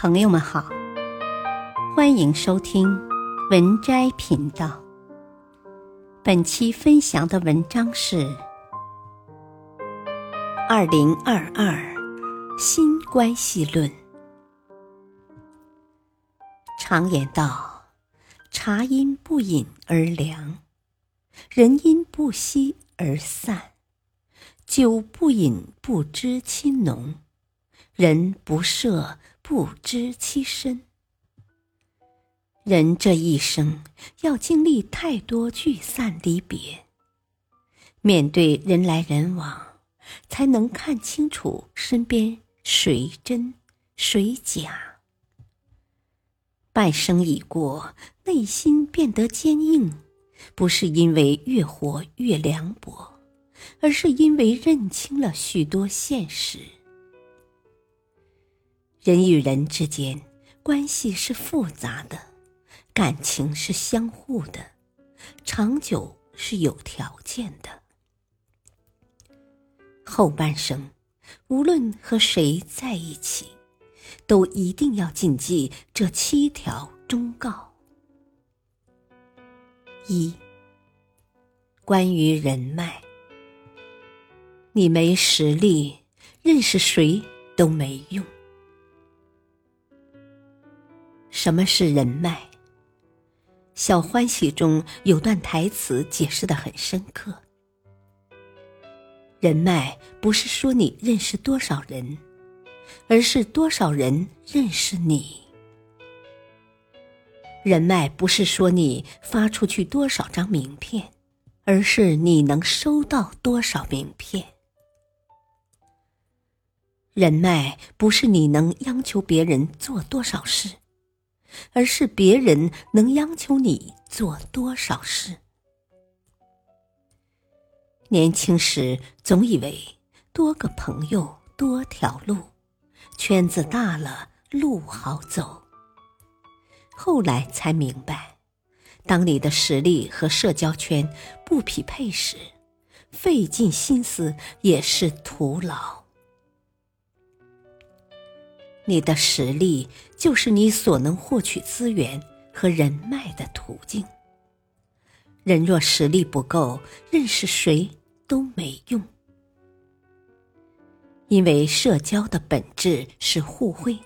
朋友们好，欢迎收听文摘频道。本期分享的文章是《二零二二新关系论》。常言道：“茶因不饮而凉，人因不惜而散，酒不饮不知其浓，人不涉。”不知其深。人这一生要经历太多聚散离别，面对人来人往，才能看清楚身边谁真谁假。半生已过，内心变得坚硬，不是因为越活越凉薄，而是因为认清了许多现实。人与人之间关系是复杂的，感情是相互的，长久是有条件的。后半生，无论和谁在一起，都一定要谨记这七条忠告：一、关于人脉，你没实力，认识谁都没用。什么是人脉？《小欢喜》中有段台词解释的很深刻：人脉不是说你认识多少人，而是多少人认识你；人脉不是说你发出去多少张名片，而是你能收到多少名片；人脉不是你能央求别人做多少事。而是别人能央求你做多少事。年轻时总以为多个朋友多条路，圈子大了路好走。后来才明白，当你的实力和社交圈不匹配时，费尽心思也是徒劳。你的实力就是你所能获取资源和人脉的途径。人若实力不够，认识谁都没用。因为社交的本质是互惠，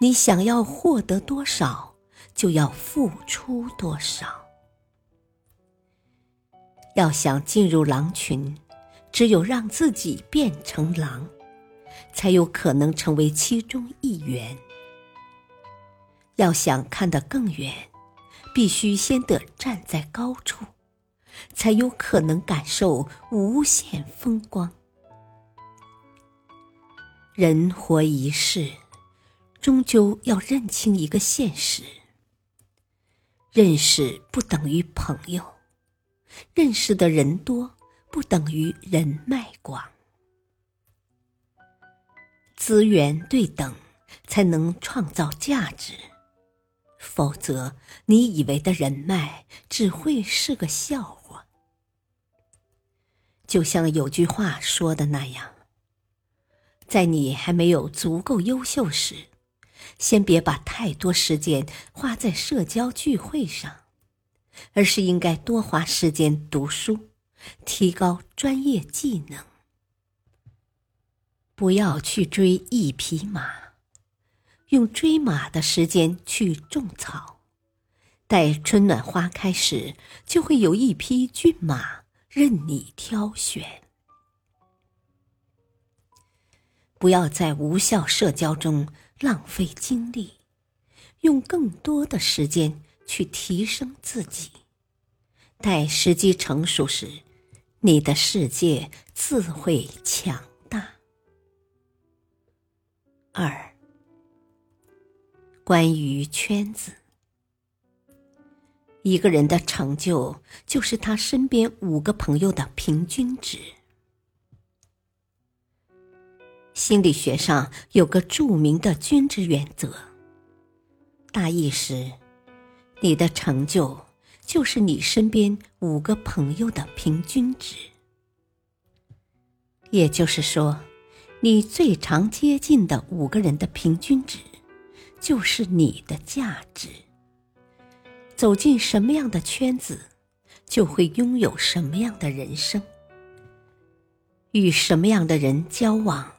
你想要获得多少，就要付出多少。要想进入狼群，只有让自己变成狼。才有可能成为其中一员。要想看得更远，必须先得站在高处，才有可能感受无限风光。人活一世，终究要认清一个现实：认识不等于朋友，认识的人多不等于人脉广。资源对等，才能创造价值，否则你以为的人脉只会是个笑话。就像有句话说的那样，在你还没有足够优秀时，先别把太多时间花在社交聚会上，而是应该多花时间读书，提高专业技能。不要去追一匹马，用追马的时间去种草，待春暖花开时，就会有一匹骏马任你挑选。不要在无效社交中浪费精力，用更多的时间去提升自己。待时机成熟时，你的世界自会强。二，关于圈子，一个人的成就就是他身边五个朋友的平均值。心理学上有个著名的均值原则，大意是：你的成就就是你身边五个朋友的平均值。也就是说。你最常接近的五个人的平均值，就是你的价值。走进什么样的圈子，就会拥有什么样的人生；与什么样的人交往，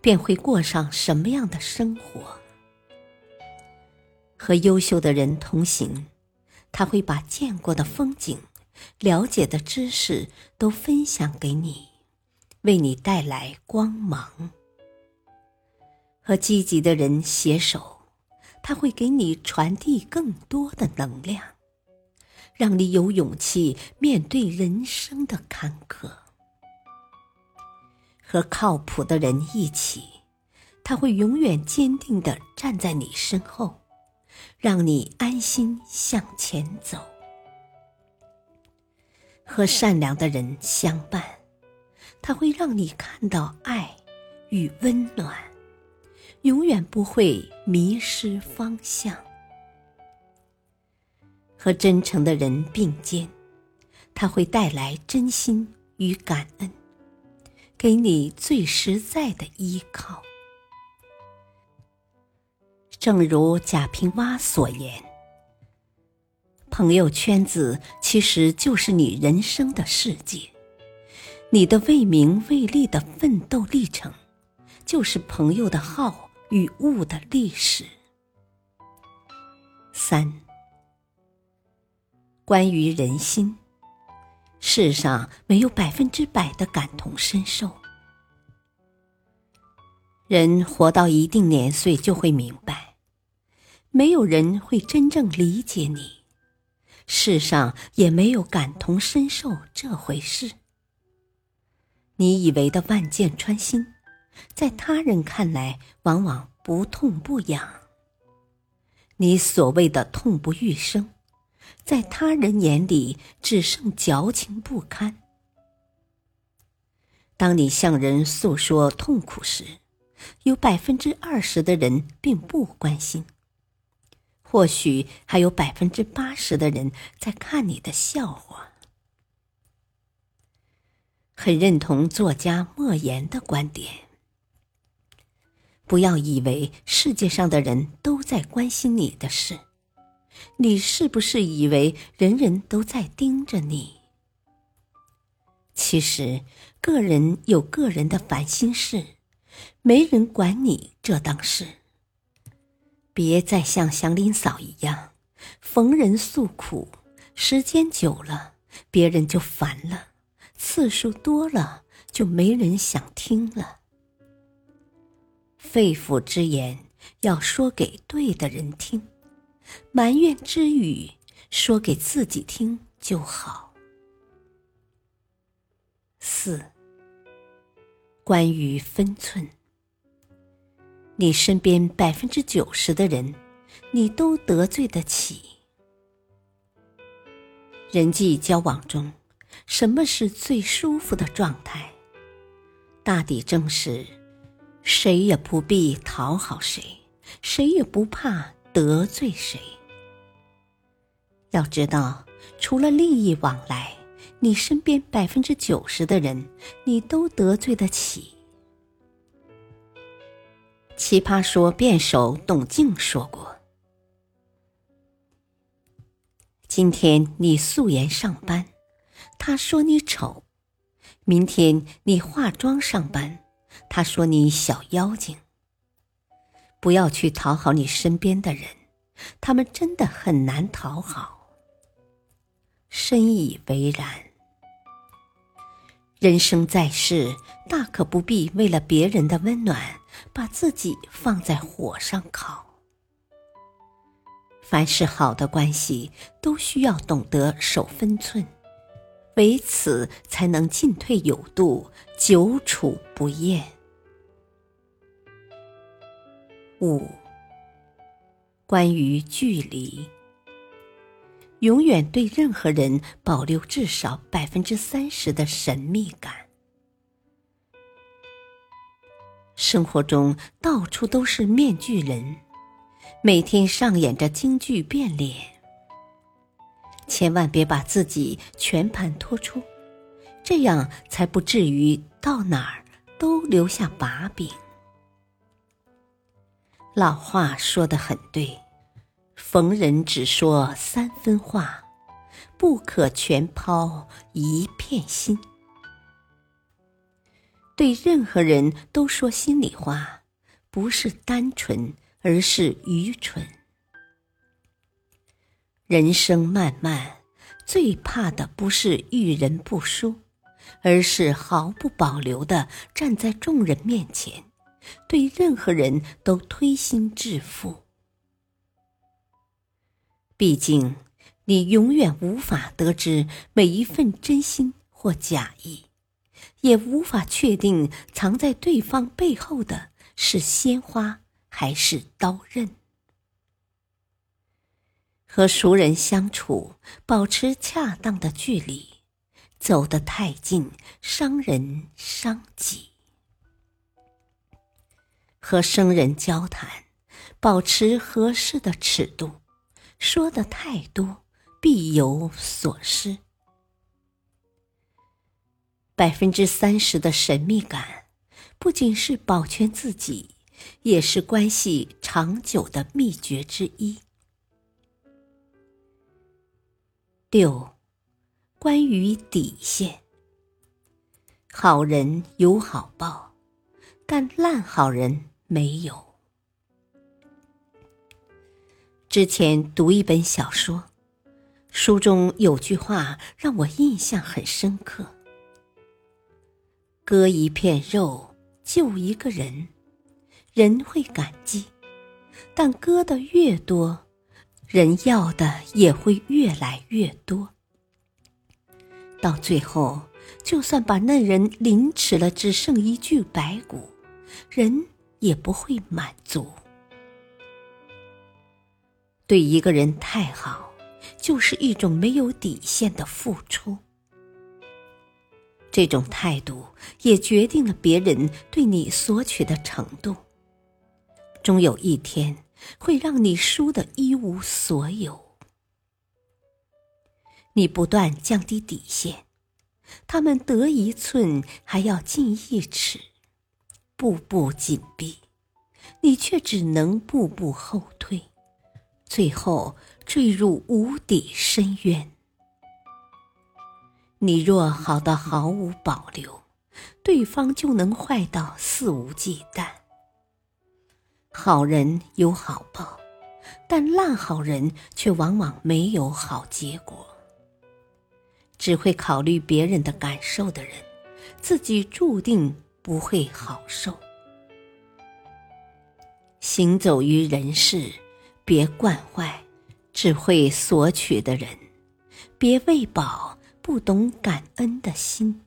便会过上什么样的生活。和优秀的人同行，他会把见过的风景、了解的知识都分享给你，为你带来光芒。和积极的人携手。他会给你传递更多的能量，让你有勇气面对人生的坎坷。和靠谱的人一起，他会永远坚定的站在你身后，让你安心向前走。和善良的人相伴，它会让你看到爱与温暖。永远不会迷失方向。和真诚的人并肩，他会带来真心与感恩，给你最实在的依靠。正如贾平凹所言：“朋友圈子其实就是你人生的世界，你的为名为利的奋斗历程，就是朋友的号。”与物的历史。三，关于人心，世上没有百分之百的感同身受。人活到一定年岁就会明白，没有人会真正理解你，世上也没有感同身受这回事。你以为的万箭穿心。在他人看来，往往不痛不痒。你所谓的痛不欲生，在他人眼里只剩矫情不堪。当你向人诉说痛苦时，有百分之二十的人并不关心，或许还有百分之八十的人在看你的笑话。很认同作家莫言的观点。不要以为世界上的人都在关心你的事，你是不是以为人人都在盯着你？其实，个人有个人的烦心事，没人管你这档事。别再像祥林嫂一样，逢人诉苦，时间久了，别人就烦了；次数多了，就没人想听了。肺腑之言要说给对的人听，埋怨之语说给自己听就好。四，关于分寸，你身边百分之九十的人，你都得罪得起。人际交往中，什么是最舒服的状态？大抵正是。谁也不必讨好谁，谁也不怕得罪谁。要知道，除了利益往来，你身边百分之九十的人，你都得罪得起。奇葩说辩手董静说过：“今天你素颜上班，他说你丑；明天你化妆上班。”他说：“你小妖精，不要去讨好你身边的人，他们真的很难讨好。”深以为然。人生在世，大可不必为了别人的温暖，把自己放在火上烤。凡是好的关系，都需要懂得守分寸，唯此才能进退有度，久处不厌。五，关于距离，永远对任何人保留至少百分之三十的神秘感。生活中到处都是面具人，每天上演着京剧变脸。千万别把自己全盘托出，这样才不至于到哪儿都留下把柄。老话说的很对，逢人只说三分话，不可全抛一片心。对任何人都说心里话，不是单纯，而是愚蠢。人生漫漫，最怕的不是遇人不淑，而是毫不保留的站在众人面前。对任何人都推心置腹，毕竟你永远无法得知每一份真心或假意，也无法确定藏在对方背后的是鲜花还是刀刃。和熟人相处，保持恰当的距离，走得太近，伤人伤己。和生人交谈，保持合适的尺度，说的太多必有所失。百分之三十的神秘感，不仅是保全自己，也是关系长久的秘诀之一。六，关于底线，好人有好报，但烂好人。没有。之前读一本小说，书中有句话让我印象很深刻：“割一片肉救一个人，人会感激；但割的越多，人要的也会越来越多。到最后，就算把那人凌迟了，只剩一具白骨，人。”也不会满足。对一个人太好，就是一种没有底线的付出。这种态度也决定了别人对你索取的程度。终有一天，会让你输得一无所有。你不断降低底线，他们得一寸还要进一尺。步步紧逼，你却只能步步后退，最后坠入无底深渊。你若好到毫无保留，对方就能坏到肆无忌惮。好人有好报，但烂好人却往往没有好结果。只会考虑别人的感受的人，自己注定。不会好受。行走于人世，别惯坏只会索取的人，别喂饱不懂感恩的心。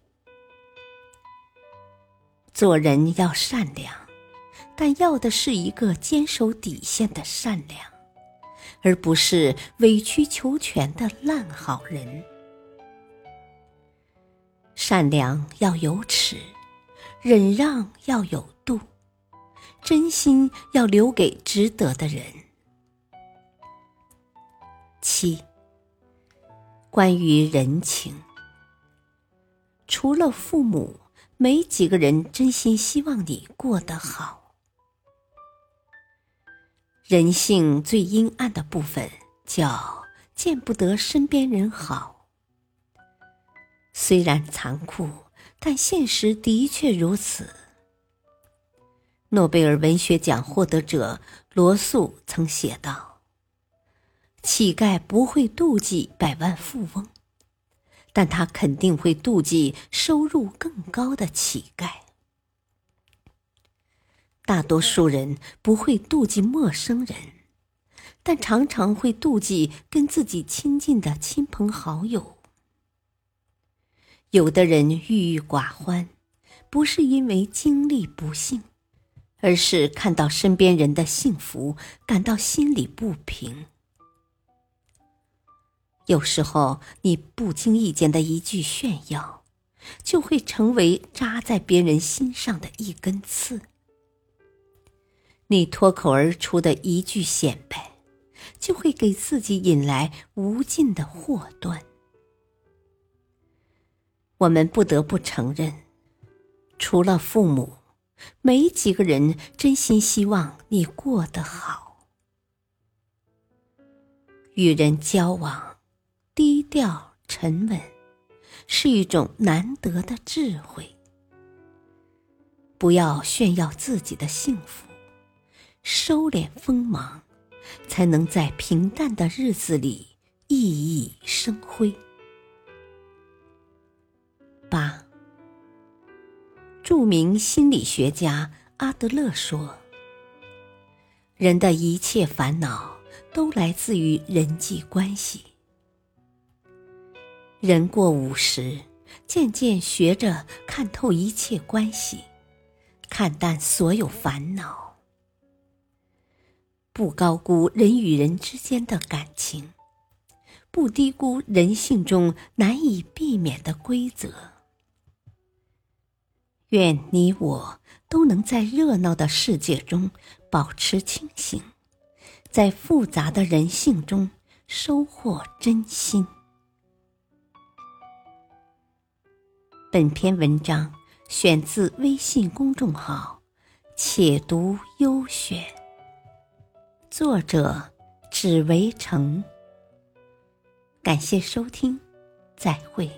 做人要善良，但要的是一个坚守底线的善良，而不是委曲求全的烂好人。善良要有尺。忍让要有度，真心要留给值得的人。七，关于人情，除了父母，没几个人真心希望你过得好。人性最阴暗的部分叫见不得身边人好，虽然残酷。但现实的确如此。诺贝尔文学奖获得者罗素曾写道：“乞丐不会妒忌百万富翁，但他肯定会妒忌收入更高的乞丐。大多数人不会妒忌陌生人，但常常会妒忌跟自己亲近的亲朋好友。”有的人郁郁寡欢，不是因为经历不幸，而是看到身边人的幸福，感到心里不平。有时候，你不经意间的一句炫耀，就会成为扎在别人心上的一根刺；你脱口而出的一句显摆，就会给自己引来无尽的祸端。我们不得不承认，除了父母，没几个人真心希望你过得好。与人交往，低调沉稳，是一种难得的智慧。不要炫耀自己的幸福，收敛锋芒，才能在平淡的日子里熠熠生辉。八，著名心理学家阿德勒说：“人的一切烦恼都来自于人际关系。人过五十，渐渐学着看透一切关系，看淡所有烦恼，不高估人与人之间的感情，不低估人性中难以避免的规则。”愿你我都能在热闹的世界中保持清醒，在复杂的人性中收获真心。本篇文章选自微信公众号“且读优选”，作者只为城。感谢收听，再会。